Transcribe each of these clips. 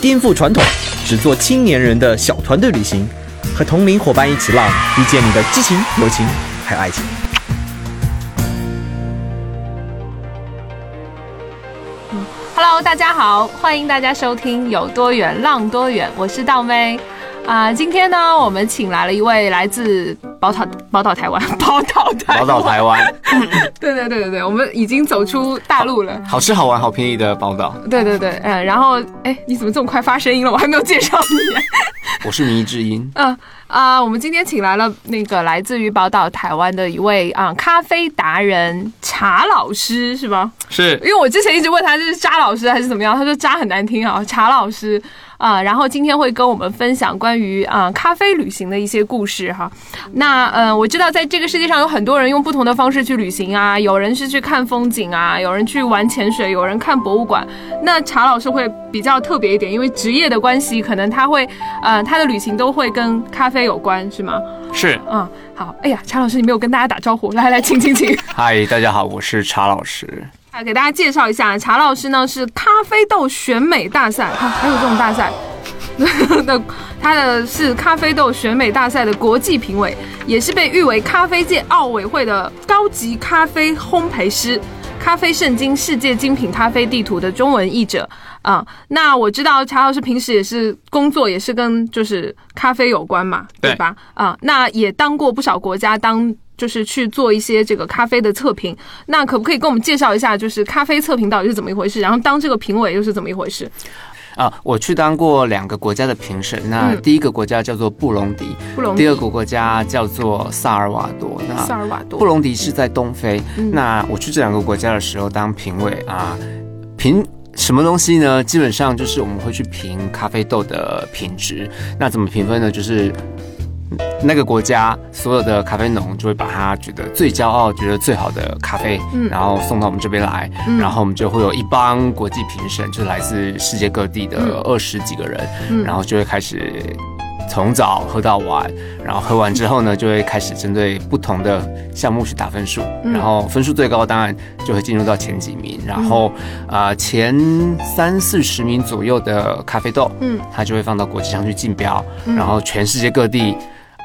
颠覆传统，只做青年人的小团队旅行，和同龄伙伴一起浪，遇见你的激情、友情还有爱情。Hello，大家好，欢迎大家收听有多远浪多远，我是道妹。啊、今天呢，我们请来了一位来自宝岛 宝岛台湾，宝岛台湾，宝岛台湾，对对对对对，我们已经走出大陆了。好吃好玩好便宜的宝岛。对对对，嗯，然后哎，你怎么这么快发声音了？我还没有介绍你。我是迷之音，嗯啊、我们今天请来了那个来自于宝岛台湾的一位啊、咖啡达人茶老师，是吧？是因为我之前一直问他这是渣老师还是怎么样，他说渣很难听啊，茶老师啊、然后今天会跟我们分享关于啊、咖啡旅行的一些故事哈。那呃，我知道在这个世界上有很多人用不同的方式去旅行啊，有人是去看风景啊，有人去玩潜水，有人看博物馆。那查老师会比较特别一点，因为职业的关系，可能他会呃他的旅行都会跟咖啡有关，是吗？是，嗯，好，哎呀，查老师你没有跟大家打招呼，来来，请请请。嗨，大家好，我是查老师。啊，给大家介绍一下，查老师呢是咖啡豆选美大赛，哈、还有这种大赛。那他的是咖啡豆选美大赛的国际评委，也是被誉为咖啡界奥委会的高级咖啡烘焙师，咖啡圣经世界精品咖啡地图的中文译者啊、那我知道查老师平时也是工作，也是跟就是咖啡有关嘛，对对吧？啊、那也当过不少国家当。就是去做一些这个咖啡的测评，那可不可以跟我们介绍一下，就是咖啡测评到底是怎么一回事？然后当这个评委又是怎么一回事？啊，我去当过两个国家的评审，那嗯第一个国家叫做布隆迪，布隆迪第二个国家叫做萨尔瓦多。那萨尔瓦多布隆迪是在东非。嗯那我去这两个国家的时候当评委啊，评。什么东西呢？基本上就是我们会去评咖啡豆的品质。那怎么评分呢？就是那个国家所有的咖啡农就会把他觉得最骄傲、觉得最好的咖啡，嗯。然后送到我们这边来，嗯。然后我们就会有一帮国际评审，就是来自世界各地的嗯。二十几个人，嗯。然后就会开始从早喝到晚，然后喝完之后呢，就会开始针对不同的项目去打分数，嗯。然后分数最高当然就会进入到前几名，然后啊、呃前三四十名左右的咖啡豆，嗯。它就会放到国际上去竞标，嗯。然后全世界各地。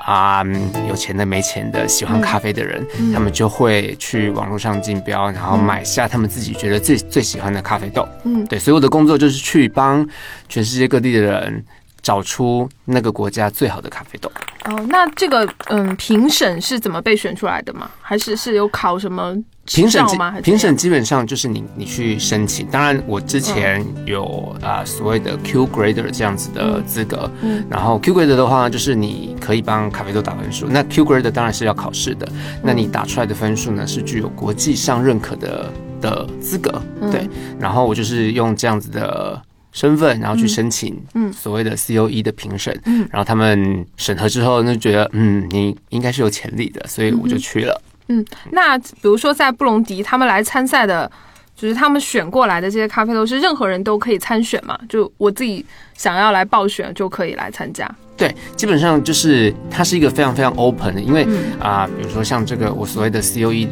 啊、嗯有钱的、没钱的、喜欢咖啡的人，嗯他们就会去网络上竞标，然后买下他们自己觉得最最喜欢的咖啡豆。嗯对，所以我的工作就是去帮全世界各地的人找出那个国家最好的咖啡豆。哦，那这个嗯评审是怎么被选出来的吗？还是是有考什么执评审评审基本上就是你你去申请，当然我之前有啊、所谓的 Q grader 这样子的资格，嗯然后 Q grader 的话，就是你可以帮咖啡豆打分数。那 Q grader 当然是要考试的，那你打出来的分数呢是具有国际上认可的的资格，嗯。对。然后我就是用这样子的身份，然后去申请嗯。所谓的 COE 的评审，嗯。然后他们审核之后那，就觉得嗯你应该是有潜力的，所以我就去了。嗯，那比如说在布隆迪他们来参赛的，就是他们选过来的这些咖啡豆是任何人都可以参选嘛？就我自己想要来报选就可以来参加。对，基本上就是它是一个非常非常 open 的，因为嗯啊、比如说像这个我所谓的 COE。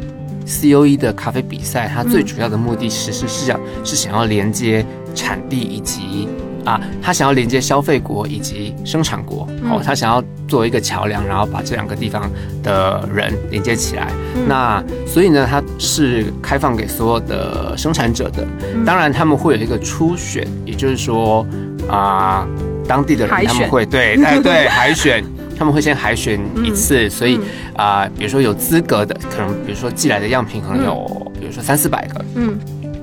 COE 的咖啡比赛，它最主要的目的其实是想是想要连接产地以及啊，他想要连接消费国以及生产国，哦，他想要作为一个桥梁，然后把这两个地方的人连接起来。那所以呢，它是开放给所有的生产者的，当然他们会有一个初选，也就是说啊、当地的人他们会对，哎对海选。他们会先海选一次，所以啊、比如说有资格的，可能比如说寄来的样品可能有，比如说三四百个，嗯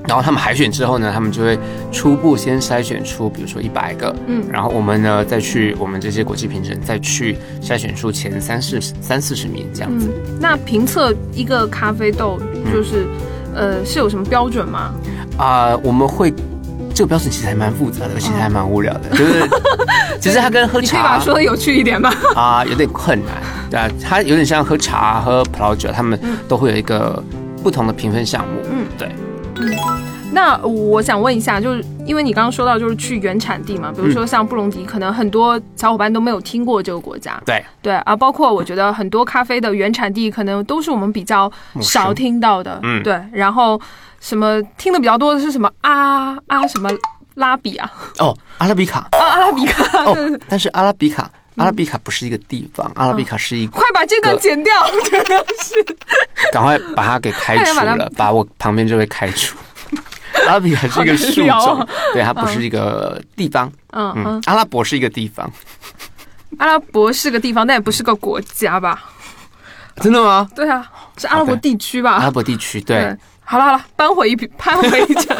然后他们海选之后呢，他们就会初步先筛选出，比如说一百个，嗯然后我们呢再去我们这些国际评审再去筛选出前三四三四十名这样子。嗯，那评测一个咖啡豆就是、呃是有什么标准吗？啊、我们会这个标准其实还蛮复杂的，其实还蛮无聊的，就是其实它跟喝你可以把它茶说的有趣一点吗？啊有点困难，对啊，它有点像喝茶、喝葡萄酒，他们都会有一个不同的评分项目。嗯对嗯，对，那我想问一下，就是因为你刚刚说到就是去原产地嘛，比如说像布隆迪，可能很多小伙伴都没有听过这个国家。对，对啊，包括我觉得很多咖啡的原产地可能都是我们比较少听到的。嗯对，然后什么听的比较多的是什么啊啊什么拉比啊，哦，阿拉比卡，啊阿拉比卡。哦，但是阿拉比卡，阿拉比卡不是一个地方，阿拉比卡是一个，快把这段剪掉，真的是。赶快把它给开除了，把我旁边这位开除。阿拉比还是一个树种对，它不是一个地方。嗯嗯嗯，，阿拉伯是一个地方，阿拉伯是个地方，但也不是个国家吧？真的吗？对啊，是阿拉伯地区吧？阿拉伯地区，对，好了好了，扳回一笔，扳回一 城。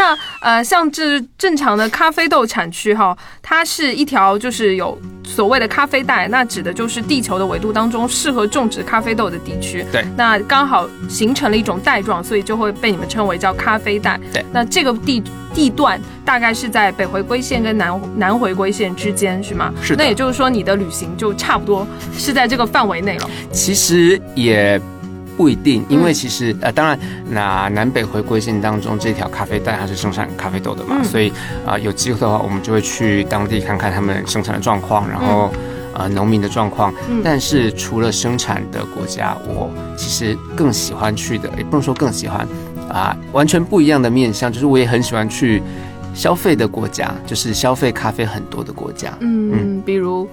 那呃，像这正常的咖啡豆产区哈，它是一条就是有所谓的咖啡带，那指的就是地球的纬度当中适合种植咖啡豆的地区。对那刚好形成了一种带状，所以就会被你们称为叫咖啡带。对，那这个地地段大概是在北回归线跟南南回归线之间，是吗？是的那也就是说，你的旅行就差不多是在这个范围内了。其实也不一定，因嗯。为其实呃，当然那南北回归线当中这条咖啡带它是生产咖啡豆的嘛，嗯。所以啊、有机会的话，我们就会去当地看看他们生产的状况，然后。呃，农民的状况，嗯。但是除了生产的国家，我其实更喜欢去的，也不能说更喜欢，啊、完全不一样的面向，就是我也很喜欢去消费的国家，就是消费咖啡很多的国家，嗯，比如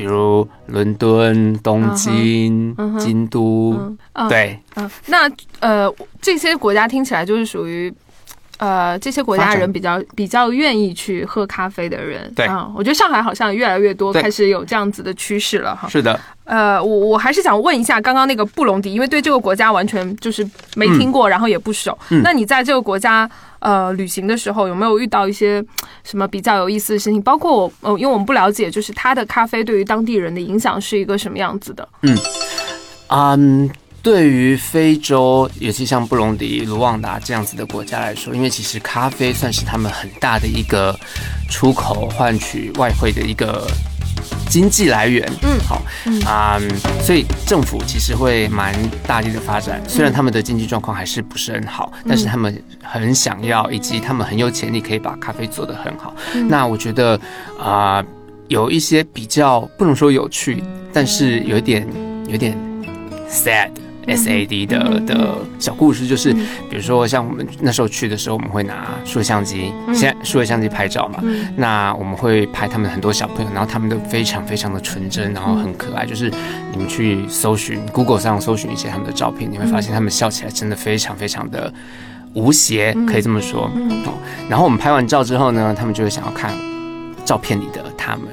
比如伦敦、东京、京都，对，嗯，那呃，这些国家听起来就是属于。呃，这些国家人比较比较愿意去喝咖啡的人，对。啊、我觉得上海好像越来越多开始有这样子的趋势了哈。是的，呃，我我还是想问一下刚刚那个布隆迪，因为对这个国家完全就是没听过，然后也不熟。嗯。那你在这个国家呃旅行的时候，有没有遇到一些什么比较有意思的事情？包括我呃，因为我们不了解，就是它的咖啡对于当地人的影响是一个什么样子的？嗯，对于非洲，尤其像布隆迪、卢旺达这样子的国家来说，因为其实咖啡算是他们很大的一个出口换取外汇的一个经济来源。嗯好，嗯啊、所以政府其实会蛮大力的发展，虽然他们的经济状况还是不是很好，但是他们很想要，以及他们很有潜力可以把咖啡做得很好。嗯那我觉得啊、有一些比较不能说有趣，但是有一点有一点 sad。S A D 的嗯的小故事，就是嗯比如说像我们那时候去的时候，我们会拿数位相机，嗯现在数位相机拍照嘛，嗯那我们会拍他们很多小朋友，然后他们都非常非常的纯真，然后很可爱。就是你们去搜寻 Google 上搜寻一些他们的照片，你会发现他们笑起来真的非常非常的无邪，可以这么说。然后我们拍完照之后呢，他们就会想要看照片里的他们。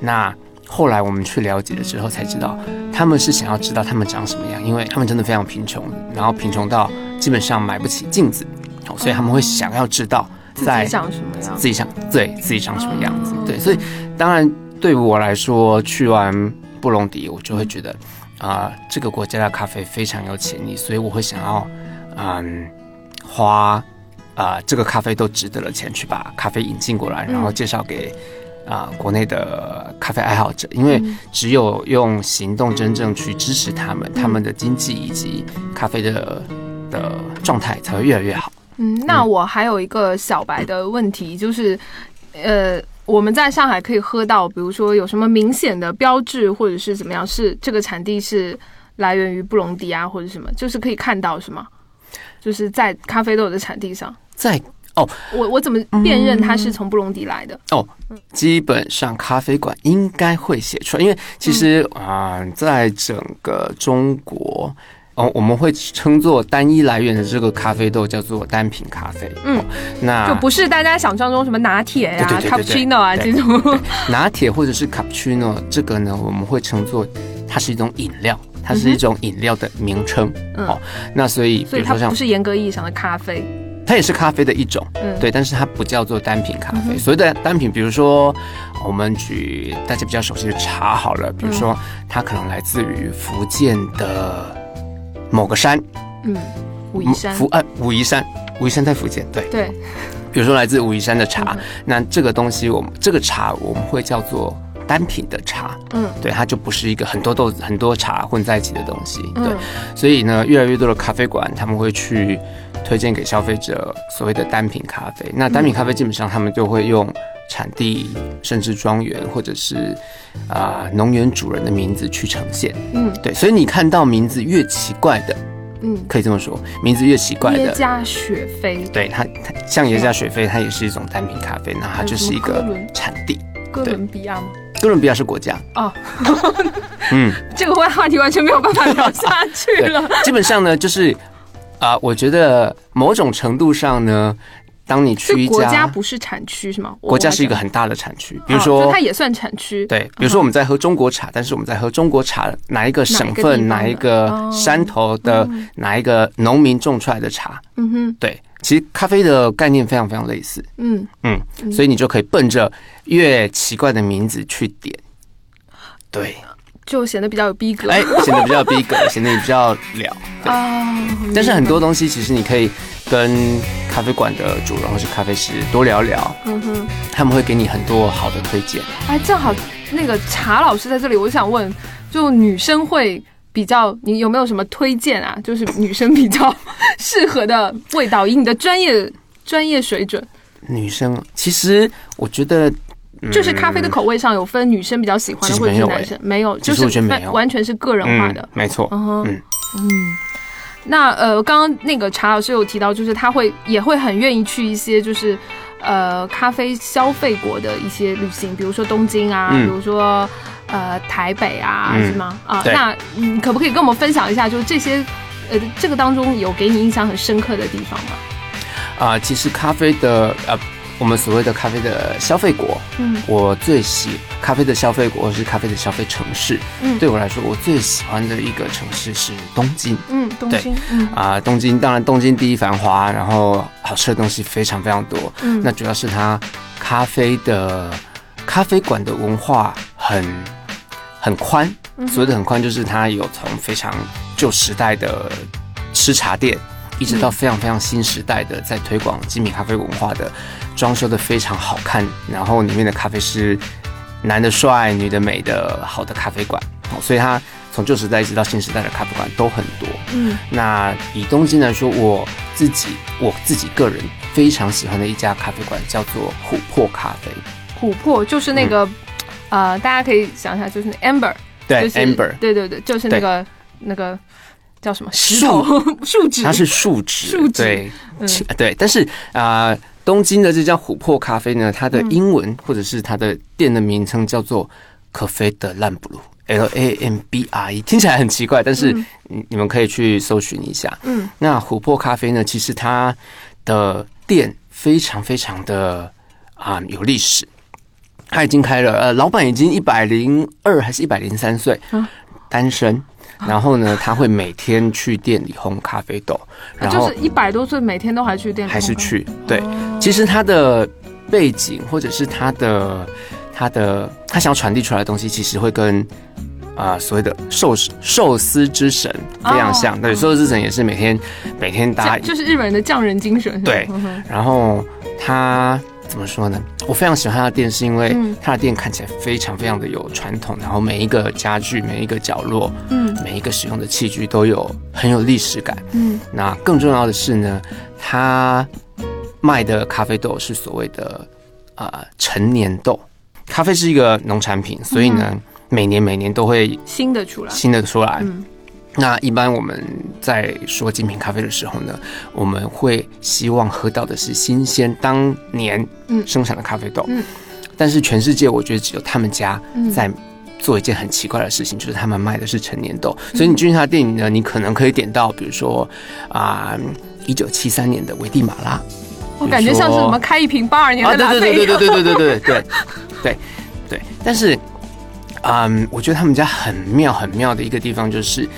那后来我们去了解了之后才知道，他们是想要知道他们长什么样，因为他们真的非常贫穷，然后贫穷到基本上买不起镜子，所以他们会想要知道自己长什么样？自己想对自己长什么样子。对，所以当然对我来说，去完布隆迪，我就会觉得啊、这个国家的咖啡非常有潜力，所以我会想要嗯花啊、这个咖啡都值得的钱去把咖啡引进过来，然后介绍给。啊、国内的咖啡爱好者，因为嗯只有用行动真正去支持他们，他们的经济以及咖啡的的状态才会越来越好。嗯，那我还有一个小白的问题，就是，呃，我们在上海可以喝到，比如说有什么明显的标志，或者是怎么样，是这个产地是来源于布隆迪啊，或者什么，就是可以看到是吗？就是在咖啡豆的产地上，在我我怎么辨认它是从布隆迪来的？哦基本上咖啡馆应该会写出来，因为其实啊、呃在整个中国。哦，我们会称作单一来源的这个咖啡豆叫做单品咖啡。嗯哦，那就不是大家想象中什么拿铁呀、对对对对对 cappuccino 啊这种。拿铁或者是 cappuccino 这个呢，我们会称作它是一种饮料，它是一种饮料的名称。嗯哦，那所以比所以它如说像不是严格意义上的咖啡。它也是咖啡的一种，嗯，对，但是它不叫做单品咖啡。嗯所谓的单品，比如说我们举大家比较熟悉的茶好了，比如说它可能来自于福建的某个山，嗯，武夷山。福呃武夷山，武夷山在福建，对。对，比如说来自武夷山的茶，那这个东西我们这个茶我们会叫做单品的茶，嗯。对，它就不是一个很多豆子很多茶混在一起的东西，对，嗯所以呢，越来越多的咖啡馆他们会去推荐给消费者所谓的单品咖啡。那单品咖啡基本上他们就会用产地、甚至庄园或者是啊、农园主人的名字去呈现。嗯对，所以你看到名字越奇怪的，嗯，可以这么说，名字越奇怪的。耶加雪菲，对它，它像耶加雪菲，它也是一种单品咖啡，那它就是一个产地。哥伦比亚吗？哥伦比亚是国家，哦，嗯，这个话题完全没有办法聊下去了。，基本上呢，就是啊、我觉得某种程度上呢，当你去一家国家家不是产区是吗？国家是一个很大的产区，比如说就它也算产区。对，比如说我们在喝中国茶，但是我们在喝中国茶哪一个省份、哪哪一一个？山头的哪一个农民种出来的茶，嗯哼，对，其实咖啡的概念非常非常类似，嗯，嗯，所以你就可以奔着越奇怪的名字去点，对，就显得比较有逼格。哎，显得比较逼格，显得你比较了，啊，但是很多东西其实你可以跟咖啡馆的主人或是咖啡师多聊聊，嗯哼，他们会给你很多好的推荐。哎，正好那个茶老师在这里，我想问，就女生会比较，你有没有什么推荐啊？就是女生比较适合的味道，以你的专业专业水准，女生其实我觉得，嗯就是咖啡的口味上有分女生比较喜欢的，或者是男生？没有，就是完完全是个人化的。嗯。没错，嗯哼。嗯。嗯。那呃，刚刚那个查老师有提到，就是他会也会很愿意去一些就是呃咖啡消费国的一些旅行，比如说东京啊，嗯。比如说呃台北啊，嗯。是吗？啊，那嗯，可不可以跟我们分享一下，就是这些呃这个当中有给你印象很深刻的地方吗？啊、其实咖啡的呃，我们所谓的咖啡的消费国，嗯。我最喜咖啡的消费国是咖啡的消费城市。嗯。对我来说，我最喜欢的一个城市是东京。嗯，东对。京，嗯。啊、东京当然东京第一繁华，然后好吃的东西非常非常多。嗯。那主要是它咖啡的咖啡馆的文化很很宽，嗯所谓的很宽，就是它有从非常旧时代的吃茶店，一直到非常非常新时代的在推广精品咖啡文化的，装修的非常好看，然后里面的咖啡师男的帅、女的美的好的咖啡馆，哦所以它从旧时代一直到新时代的咖啡馆都很多。嗯。那以东京来说，我自己我自己个人非常喜欢的一家咖啡馆叫做琥珀咖啡，琥珀就是那个、呃，大家可以想一下，就是那 amber，嗯对就是 Amber，对对对，就是那个那个叫什么？石头。树脂，它是树脂，树脂。对，嗯。对，但是啊、呃东京的这家琥珀咖啡呢，它的嗯。英文、或者是它的店的名称叫做可菲的兰布鲁 L A M B R E，听起来很奇怪，但是嗯。你你们可以去搜寻一下。嗯。那琥珀咖啡呢，其实它的店非常非常的啊、有历史，它已经开了，呃，老板已经一百零二还是一百零三岁啊，单身。然后呢，他会每天去店里烘咖啡豆，然后就是一百多岁，每天都还去店里还是去。对，哦其实他的背景或者是他的他的他想要传递出来的东西，其实会跟啊、所谓的寿司寿司之神非常像。哦对，寿司之神也是每天每天大家就是日本人的匠人精神。对然后他怎么说呢？我非常喜欢他的店，是因为嗯他的店看起来非常非常的有传统，然后每一个家具、每一个角落、嗯每一个使用的器具都有很有历史感。嗯那更重要的是呢，他卖的咖啡豆是所谓的啊、呃陈年豆。咖啡是一个农产品，所以呢，每年每年都会新的出来。新的出来。嗯那一般我们在说精品咖啡的时候呢，我们会希望喝到的是新鲜当年嗯生产的咖啡豆。嗯但是全世界我觉得只有他们家嗯在做一件很奇怪的事情，就是他们卖的是陈年豆。嗯所以你进去他的店里呢，你可能可以点到，比如说啊，一九七三年的危地马拉。我感觉像是什么开一瓶八二年啊，的拉对对对。对对对对对对对对对。但是，嗯，我觉得他们家很妙很妙的一个地方就是，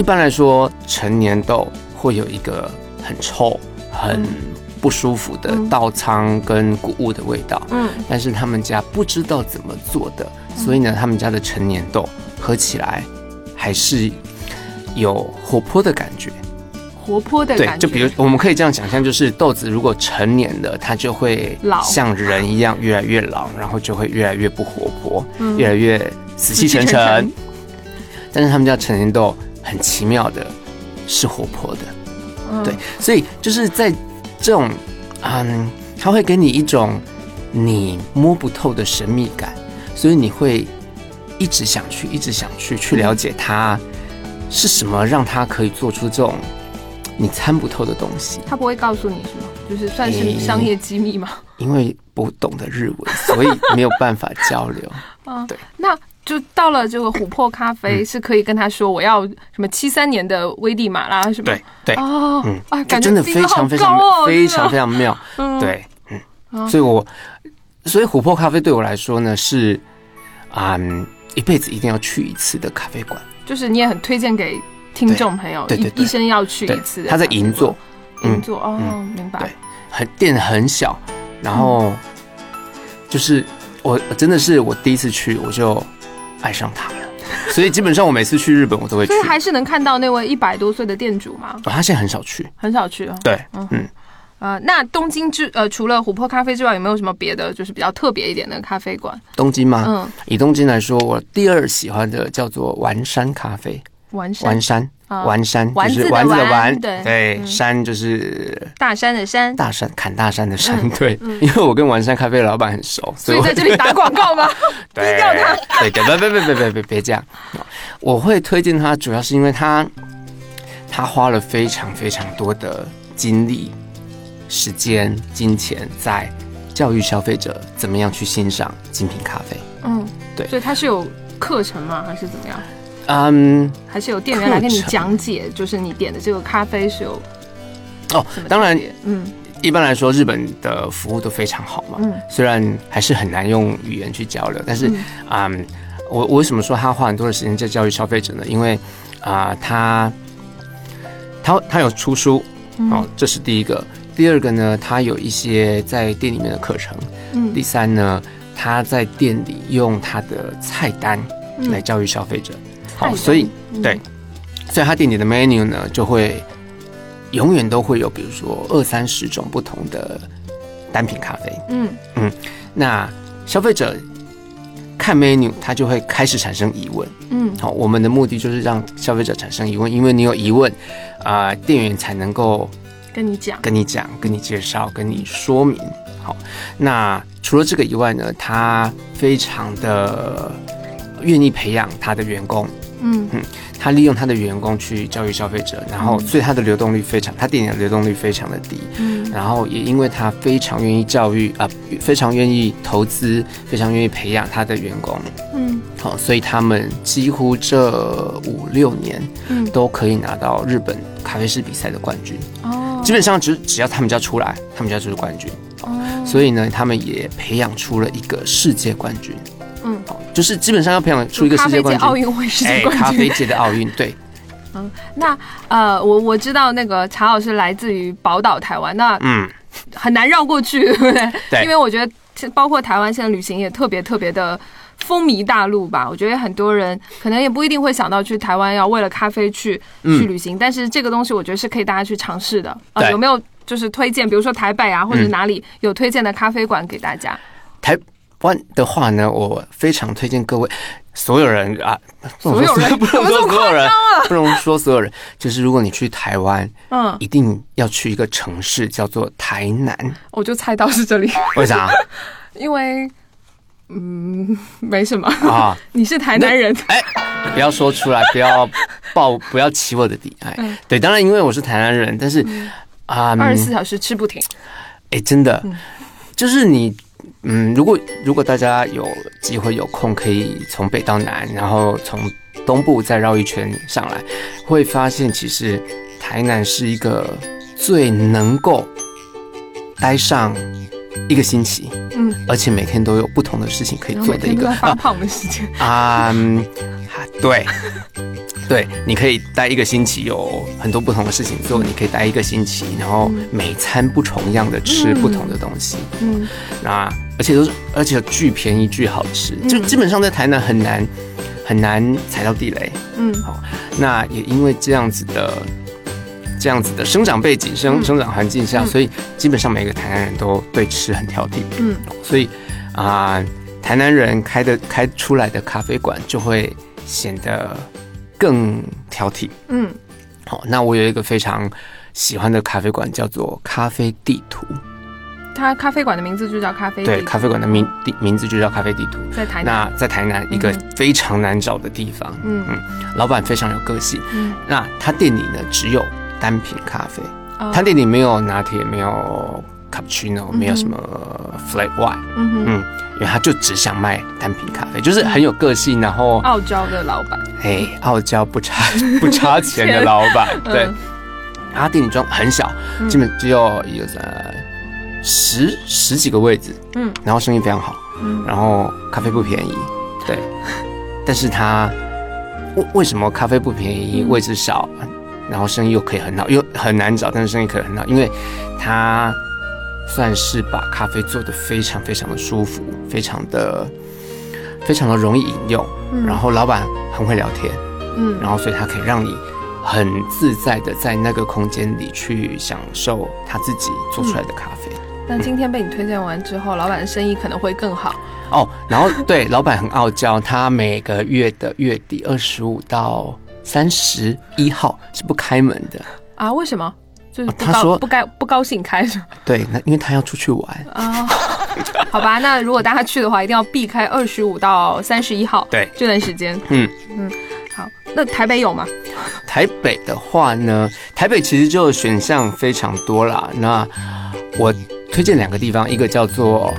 一般来说成年豆会有一个很臭、很不舒服的嗯稻仓跟谷物的味道，嗯但是他们家不知道怎么做的，所以呢，他们家的成年豆喝起来还是有活泼的感觉。活泼的，感觉。就比如我们可以这样想象，就是豆子如果成年了，它就会老像人一样越来越老，然后就会越来越不活泼，嗯越来越死气沉死气沉沉。但是他们家成年豆很奇妙的，是活泼的。嗯对，所以就是在这种，嗯，它会给你一种你摸不透的神秘感，所以你会一直想去，一直想去去了解它是什么，让它可以做出这种你参不透的东西。他不会告诉你是吗？就是算是商业机密吗。因为不懂得日文，所以没有办法交流。啊，对，那就到了这个琥珀咖啡，嗯。是可以跟他说我要什么七三年的威地马拉什么？对对，哦，嗯。啊，感觉真的非常非常非常非常妙。嗯，对，嗯，哦所以我所以琥珀咖啡对我来说呢是，嗯，一辈子一定要去一次的咖啡馆。就是你也很推荐给听众朋友，对对对一一生要去一次他。在银座，嗯。银座哦，明白。对。很店很小，然后就是我我真的是我第一次去我就爱上他了，所以基本上我每次去日本我都会去所以。还是能看到那位一百多岁的店主吗？哦，他现在很少去，很少去哦。对，嗯嗯，呃，那东京之呃，除了琥珀咖啡之外，有没有什么别的就是比较特别一点的咖啡馆？东京吗？嗯，以东京来说，我第二喜欢的叫做丸山咖啡。丸山，啊丸山丸子的就是丸子的丸丸，对山就是大山的山，大山砍大山的山，嗯对，因为我跟丸山咖啡的老板很熟，所以在这里 打广告吗？对掉它对对，别别别别别别别这样，我会推荐他，主要是因为他他花了非常非常多的精力、时间、金钱在教育消费者怎么样去欣赏精品咖啡。嗯，对所以他是有课程吗？还是怎么样？嗯，还是有店员来跟你讲解，就是你点的这个咖啡是有哦？当然，嗯一般来说日本的服务都非常好嘛，嗯虽然还是很难用语言去交流，但是嗯我我为什么说他花很多的时间在教育消费者呢？因为啊、他他他有出书，嗯哦，这是第一个。第二个呢，他有一些在店里面的课程。嗯第三呢，他在店里用他的菜单嗯来教育消费者。好、所以嗯对，所以他店里的 menu 呢，就会永远都会有，比如说二三十种不同的单品咖啡。嗯那消费者看 menu，他就会开始产生疑问。嗯好，我们的目的就是让消费者产生疑问，因为你有疑问，啊、店员才能够跟你讲，跟你讲、跟你介绍、跟你说明。好，那除了这个以外呢，他非常的愿意培养他的员工，嗯他利用他的员工去教育消费者，然后嗯所以他的流动率非常，他店里的流动率非常的低。嗯然后也因为他非常愿意教育啊、非常愿意投资，非常愿意培养他的员工，嗯好、所以他们几乎这五六年嗯都可以拿到日本咖啡师比赛的冠军。哦基本上只只要他们家出来，他们家就是冠军。哦所以呢，他们也培养出了一个世界冠军。就是基本上要培养出一个咖啡界世界冠军。奥运会世界哎，冠军咖啡界的奥运，对，嗯那呃，我我知道那个查老师来自于宝岛台湾，那嗯，很难绕过去，对不对？对因为我觉得包括台湾现在旅行也特别特别的风靡大陆吧。我觉得很多人可能也不一定会想到去台湾要为了咖啡去、嗯去旅行，但是这个东西我觉得是可以大家去尝试的。呃，有没有就是推荐，比如说台北啊，或者嗯哪里有推荐的咖啡馆给大家？台湾的话呢，我非常推荐各位所有人啊，不能说所有人？不能说所有人，不能说所有人，就是如果你去台湾，嗯，一定要去一个城市叫做台南，我就猜到是这里，为啥？因为嗯，没什么。啊？你是台南人，哎，不要说出来，不要抱，不要起我的底。哎。嗯，对，当然因为我是台南人，但是啊，二十四小时吃不停。哎，真的嗯，就是你，嗯，如果如果大家有机会有空，可以从北到南，然后从东部再绕一圈上来，会发现其实台南是一个最能够待上一个星期，嗯，而且每天都有不同的事情可以做的一个发啊胖的时间。啊，嗯对，对，你可以待一个星期，有很多不同的事情做。你可以待一个星期，然后每餐不重样的吃嗯不同的东西。嗯那而且都是，而且巨便宜巨好吃，就嗯基本上在台南很难很难踩到地雷。嗯好那也因为这样子的这样子的生长背景、生嗯生长环境下，嗯所以基本上每个台南人都对吃很挑剔。嗯所以啊、台南人开的开出来的咖啡馆就会显得更挑剔。嗯，好、那我有一个非常喜欢的咖啡馆，叫做咖啡地图。它咖啡馆的名字就叫咖啡对，咖啡馆的名地名字就叫咖啡地图。在台南。那在台南一个嗯非常难找的地方，嗯老板非常有个性。嗯，那他店里呢只有单品咖啡，哦他店里没有拿铁，没有 cappuccino，没有什么 flat white，嗯哼，嗯，因为他就只想卖单品咖啡，就是很有个性，然后傲娇的老板。哎，傲娇不差 不差钱的老板，对。嗯，他店里装很小，嗯。基本只有一个呃十十几个位置，嗯。然后生意非常好，嗯。然后咖啡不便宜，对，但是他为为什么咖啡不便宜，嗯。位置少，然后生意又可以很好，又很难找，但是生意可以很好，因为他算是把咖啡做得非常非常的舒服，非常的非常的容易饮用，嗯然后老板很会聊天，嗯然后所以他可以让你很自在的在那个空间里去享受他自己做出来的咖啡。那今天被你推荐完之后，老板的生意可能会更好。哦，然后对，老板很傲娇，他每个月的月底二十五到三十一号是不开门的。啊？为什么？就是不高哦他说不该不高兴开着 对，那因为他要出去玩。啊？好吧，那如果大家去的话，一定要避开二十五到三十一号对，这段时间。嗯嗯，好，那台北有吗？台北的话呢，台北其实就选项非常多啦。那我推荐两个地方，一个叫做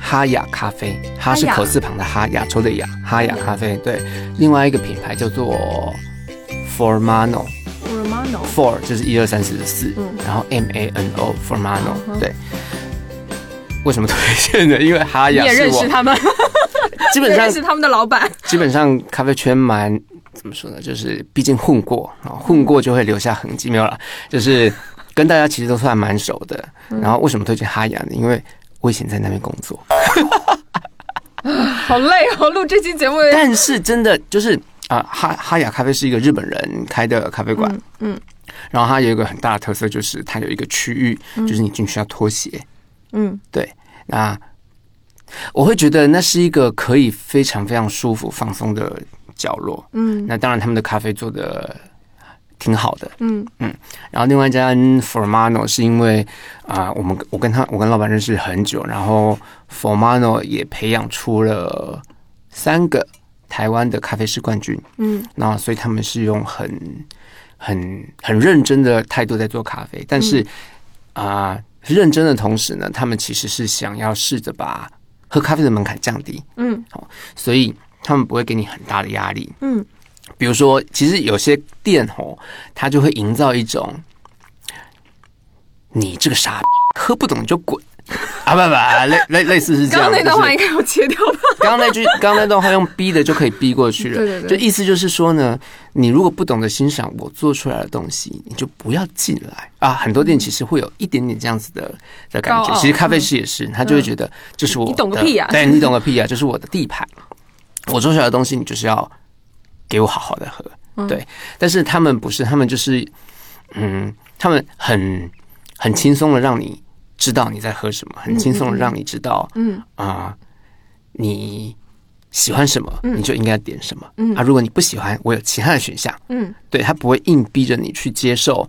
哈雅咖啡，哈是口字旁的哈，亚洲的亚，哈雅咖啡。对，另外一个品牌叫做 Formano。Four 就是一二三四的四，嗯然后 M A N O Formano，、嗯对。为什么推荐呢？因为哈你也雅是我认识他们，基本上 也认识他们的老板。基本上咖啡圈蛮怎么说呢？就是毕竟混过啊，混过就会留下痕迹，没有啦，就是跟大家其实都算蛮熟的。嗯然后为什么推荐哈雅呢？因为我以前在那边工作，好累哦，录这期节目。但是真的就是啊，哈哈雅咖啡是一个日本人开的咖啡馆，嗯然后它有一个很大的特色，就是它有一个区域，嗯就是你进去要脱鞋。嗯对那我会觉得那是一个可以非常非常舒服放松的角落。嗯那当然，他们的咖啡做的挺好的。嗯然后另外一家 Formano 是因为啊、我们我跟他我跟老板认识很久，然后 Formano 也培养出了三个台湾的咖啡师冠军。嗯那所以他们是用很很很认真的态度在做咖啡，但是啊、认真的同时呢，他们其实是想要试着把喝咖啡的门槛降低，嗯好所以他们不会给你很大的压力。嗯比如说，其实有些店哦，他就会营造一种你这个傻逼喝不懂你就滚啊，不不，类类类似是这样。刚刚那段话应该要切掉吧？刚 刚那句，刚刚那段话用逼的就可以逼过去了。对对对就意思就是说呢，你如果不懂得欣赏我做出来的东西，你就不要进来啊。很多店其实会有一点点这样子的的感觉。其实咖啡师也是，他就会觉得这是我的，你懂个屁呀 对你懂个屁呀、这是我的地盘，我做出来的东西你就是要给我好好的喝。嗯对，但是他们不是，他们就是，嗯，他们很很轻松的让你知道你在喝什么，很轻松的让你知道，嗯啊、你喜欢什么，嗯你就应该点什么。嗯啊，如果你不喜欢，我有其他的选项。嗯对他不会硬逼着你去接受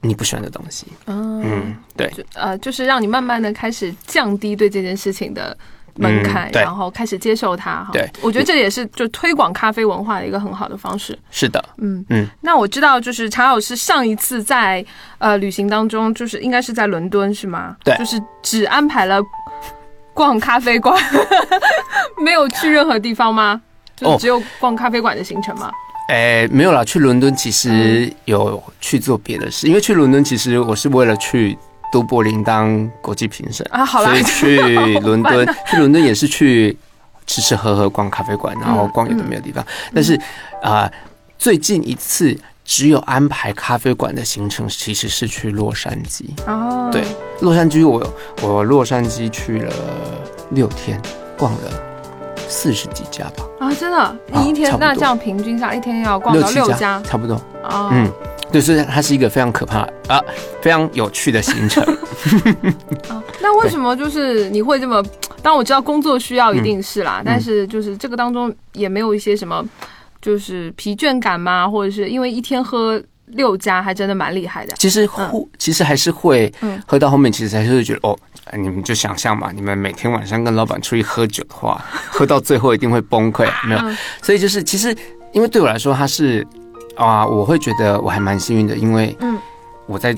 你不喜欢的东西。嗯嗯，对，呃，就是让你慢慢的开始降低对这件事情的门槛，嗯然后开始接受它。哈对我觉得这也是就推广咖啡文化的一个很好的方式。是的，嗯嗯，那我知道，就是查老师上一次在呃旅行当中，就是应该是在伦敦是吗？对就是只安排了逛咖啡馆，没有去任何地方吗？就只有逛咖啡馆的行程吗？诶，没有啦，去伦敦其实有去做别的事，因为去伦敦其实我是为了去都柏林当国际评审啊所以去伦敦，去伦敦也是去吃吃喝喝、逛咖啡馆，然后逛有的没有地方。但是啊、最近一次只有安排咖啡馆的行程，其实是去洛杉矶。哦，对，洛杉矶我我洛杉矶去了六天，逛了四十几家吧，啊，真的，你一天那这样平均下来一天要逛到七六家差不多。哦，嗯，对，所以它是一个非常可怕啊，非常有趣的行程。啊，那为什么就是你会这么？当然我知道工作需要一定是啦，但是就是这个当中也没有一些什么，就是疲倦感吗？或者是因为一天喝六家，还真的蛮厉害的。其实会，其实还是会嗯喝到后面，其实还是会觉得哦，哎你们就想象嘛，你们每天晚上跟老板出去喝酒的话，喝到最后一定会崩溃，没有？嗯所以就是其实，因为对我来说，它是啊，我会觉得我还蛮幸运的，因为嗯我在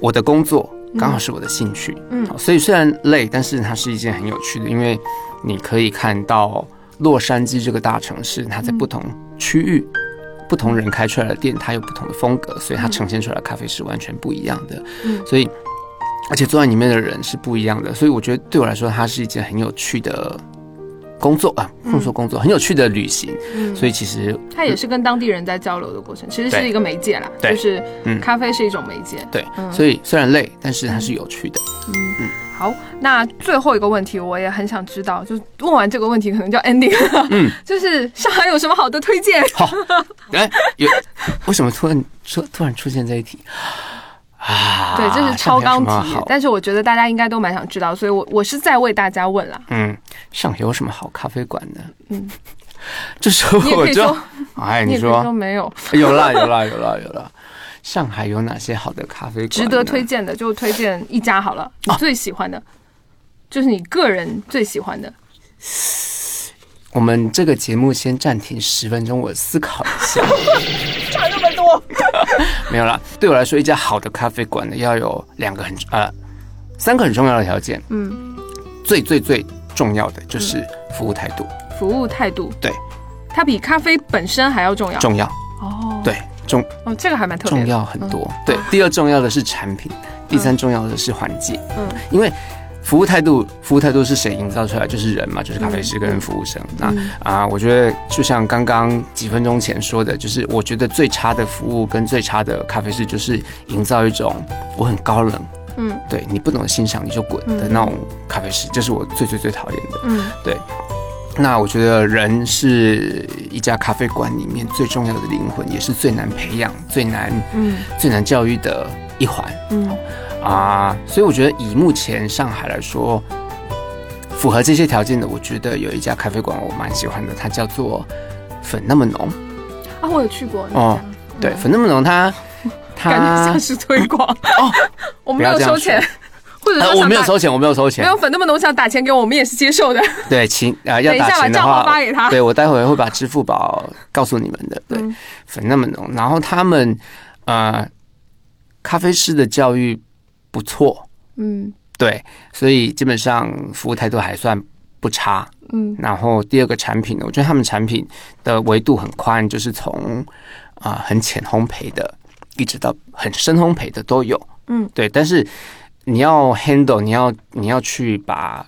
我的工作刚好是我的兴趣，嗯所以虽然累，但是它是一件很有趣的，因为你可以看到洛杉矶这个大城市，它在不同区域。不同人开出来的店，它有不同的风格，所以它呈现出来的咖啡是完全不一样的。嗯所以，而且坐在里面的人是不一样的，所以我觉得对我来说，它是一件很有趣的工作啊，不能说工作，很有趣的旅行。嗯，所以其实它也是跟当地人在交流的过程，其实是一个媒介啦，对就是嗯咖啡是一种媒介。对，嗯所以虽然累，但是它是有趣的。好，那最后一个问题我也很想知道，就问完这个问题可能就 ending 了。嗯，就是上海有什么好的推荐？好，哎，有为什么突然出突然出现这一题啊？对，这是超纲题但是我觉得大家应该都蛮想知道，所以我我是在为大家问啦。嗯，上海有什么好咖啡馆呢？嗯，这时候我就 哎，你说没有有啦有啦有啦有啦。上海有哪些好的咖啡馆？值得推。荐的，就推荐一家好了，你最喜欢的，就是你个人最喜欢的。我们这个节目先暂停十分钟，我思考一下。差那么多，没有啦，对我来说，一家好的咖啡馆呢，要有两个很呃三个很重要的条件。嗯，最最最重要的就是服务态度，服务态度，对，它比咖啡本身还要重要。重要，哦，对，重哦，这个还蛮特别。重要很多。对，第二重要的是产品，第三重要的是环境。嗯因为服务态度，服务态度是谁营造出来？就是人嘛，就是咖啡师跟服务生。那嗯啊，我觉得就像刚刚几分钟前说的，就是我觉得最差的服务跟最差的咖啡师，就是营造一种我很高冷，嗯对你不懂得欣赏你就滚的那种咖啡师，这是我最最最讨厌的。嗯那我觉得人是一家咖啡馆里面最重要的灵魂，也是最难培养、最难嗯。最难教育的一环。嗯。啊。所以我觉得以目前上海来说，符合这些条件的，我觉得有一家咖啡馆我蛮喜欢的，它叫做粉那么浓。啊，我有去过哦对，粉那么浓它，感觉它像是推广。哦，我没有收钱，或者呃我没有收钱，我没有收钱没。有粉那么浓，想打钱给我，我们也是接受的。对，请啊、要等一下把打钱的账号话，发给他。对我待会会把支付宝告诉你们的。对，嗯粉那么浓，然后他们呃，咖啡师的教育不错，嗯对，所以基本上服务态度还算不差。嗯然后第二个产品呢，我觉得他们产品的维度很宽，就是从啊、很浅烘焙的，一直到很深烘焙的都有。嗯，对，但是你要 handle，你要你要去把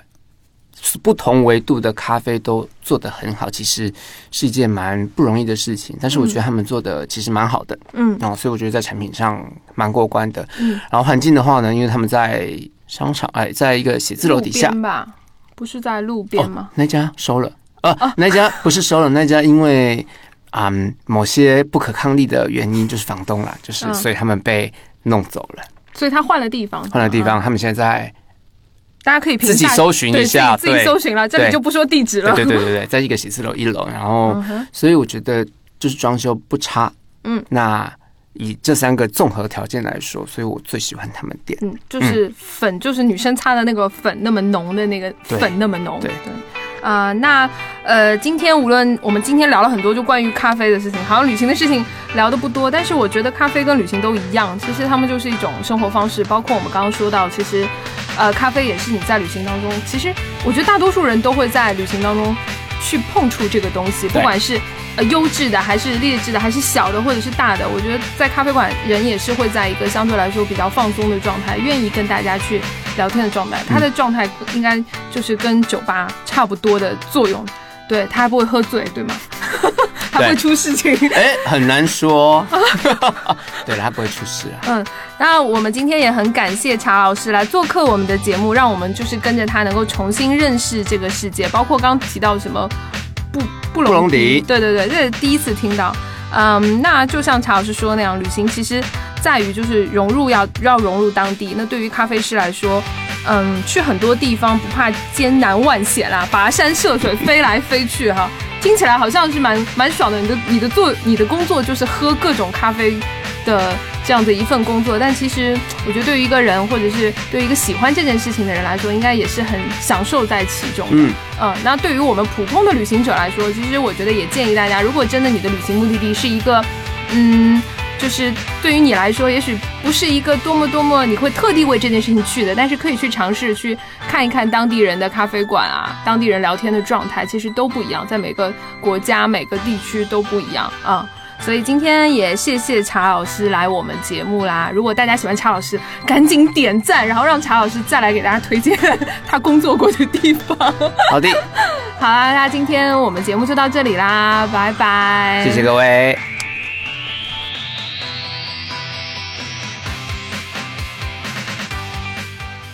不同维度的咖啡都做得很好，其实是一件蛮不容易的事情。但是我觉得他们做的其实蛮好的，嗯然后所以我觉得在产品上蛮过关的。嗯，然后环境的话呢，因为他们在商场，哎，在一个写字楼底下吧，不是在路边吗？那家收了，呃，那家 不是收了，那家因为啊、嗯某些不可抗力的原因，就是房东啦，就是、嗯所以他们被弄走了，所以他换了地方，换了地方，嗯，他们现在在大家可以自己搜寻一下，自己自己搜寻了，这里就不说地址了。对对对对对，在一个写字楼一楼，然后、嗯所以我觉得就是装修不差，嗯，那以这三个综合条件来说，所以我最喜欢他们店。嗯，就是粉，就是女生擦的那个粉那么浓的那个粉那么浓。对。对啊、那呃，今天无论我们今天聊了很多就关于咖啡的事情，好像旅行的事情聊的不多，但是我觉得咖啡跟旅行都一样，其实他们就是一种生活方式。包括我们刚刚说到，其实呃，咖啡也是你在旅行当中，其实我觉得大多数人都会在旅行当中去碰触这个东西，不管是呃优质的，还是劣质的，还是小的，或者是大的。我觉得在咖啡馆，人也是会在一个相对来说比较放松的状态，愿意跟大家去聊天的状态。他的状态应该就是跟酒吧差不多的作用。对他还不会喝醉，对吗？他不会出事情。哎，很难说，对了，他不会出事啊。嗯，那我们今天也很感谢查老师来做客我们的节目，让我们就是跟着他能够重新认识这个世界，包括刚刚提到什么布布隆布隆迪对对对，这是第一次听到。嗯，那就像查老师说那样，旅行其实在于就是融入要要融入当地。那对于咖啡师来说，嗯，去很多地方不怕艰难万险啦，跋山涉水飞来飞去哈，听起来好像是蛮蛮爽的。你的你的做你的工作就是喝各种咖啡的这样的一份工作，但其实我觉得对于一个人或者是对于一个喜欢这件事情的人来说，应该也是很享受在其中。嗯嗯，那对于我们普通的旅行者来说，其实我觉得也建议大家，如果真的你的旅行目的地是一个，嗯。就是对于你来说，也许不是一个多么多么你会特地为这件事情去的，但是可以去尝试去看一看当地人的咖啡馆啊，当地人聊天的状态，其实都不一样，在每个国家每个地区都不一样啊。所以今天也谢谢查老师来我们节目啦。如果大家喜欢查老师，赶紧点赞，然后让查老师再来给大家推荐他工作过的地方。好的，好啦，那今天我们节目就到这里啦，拜拜，谢谢各位。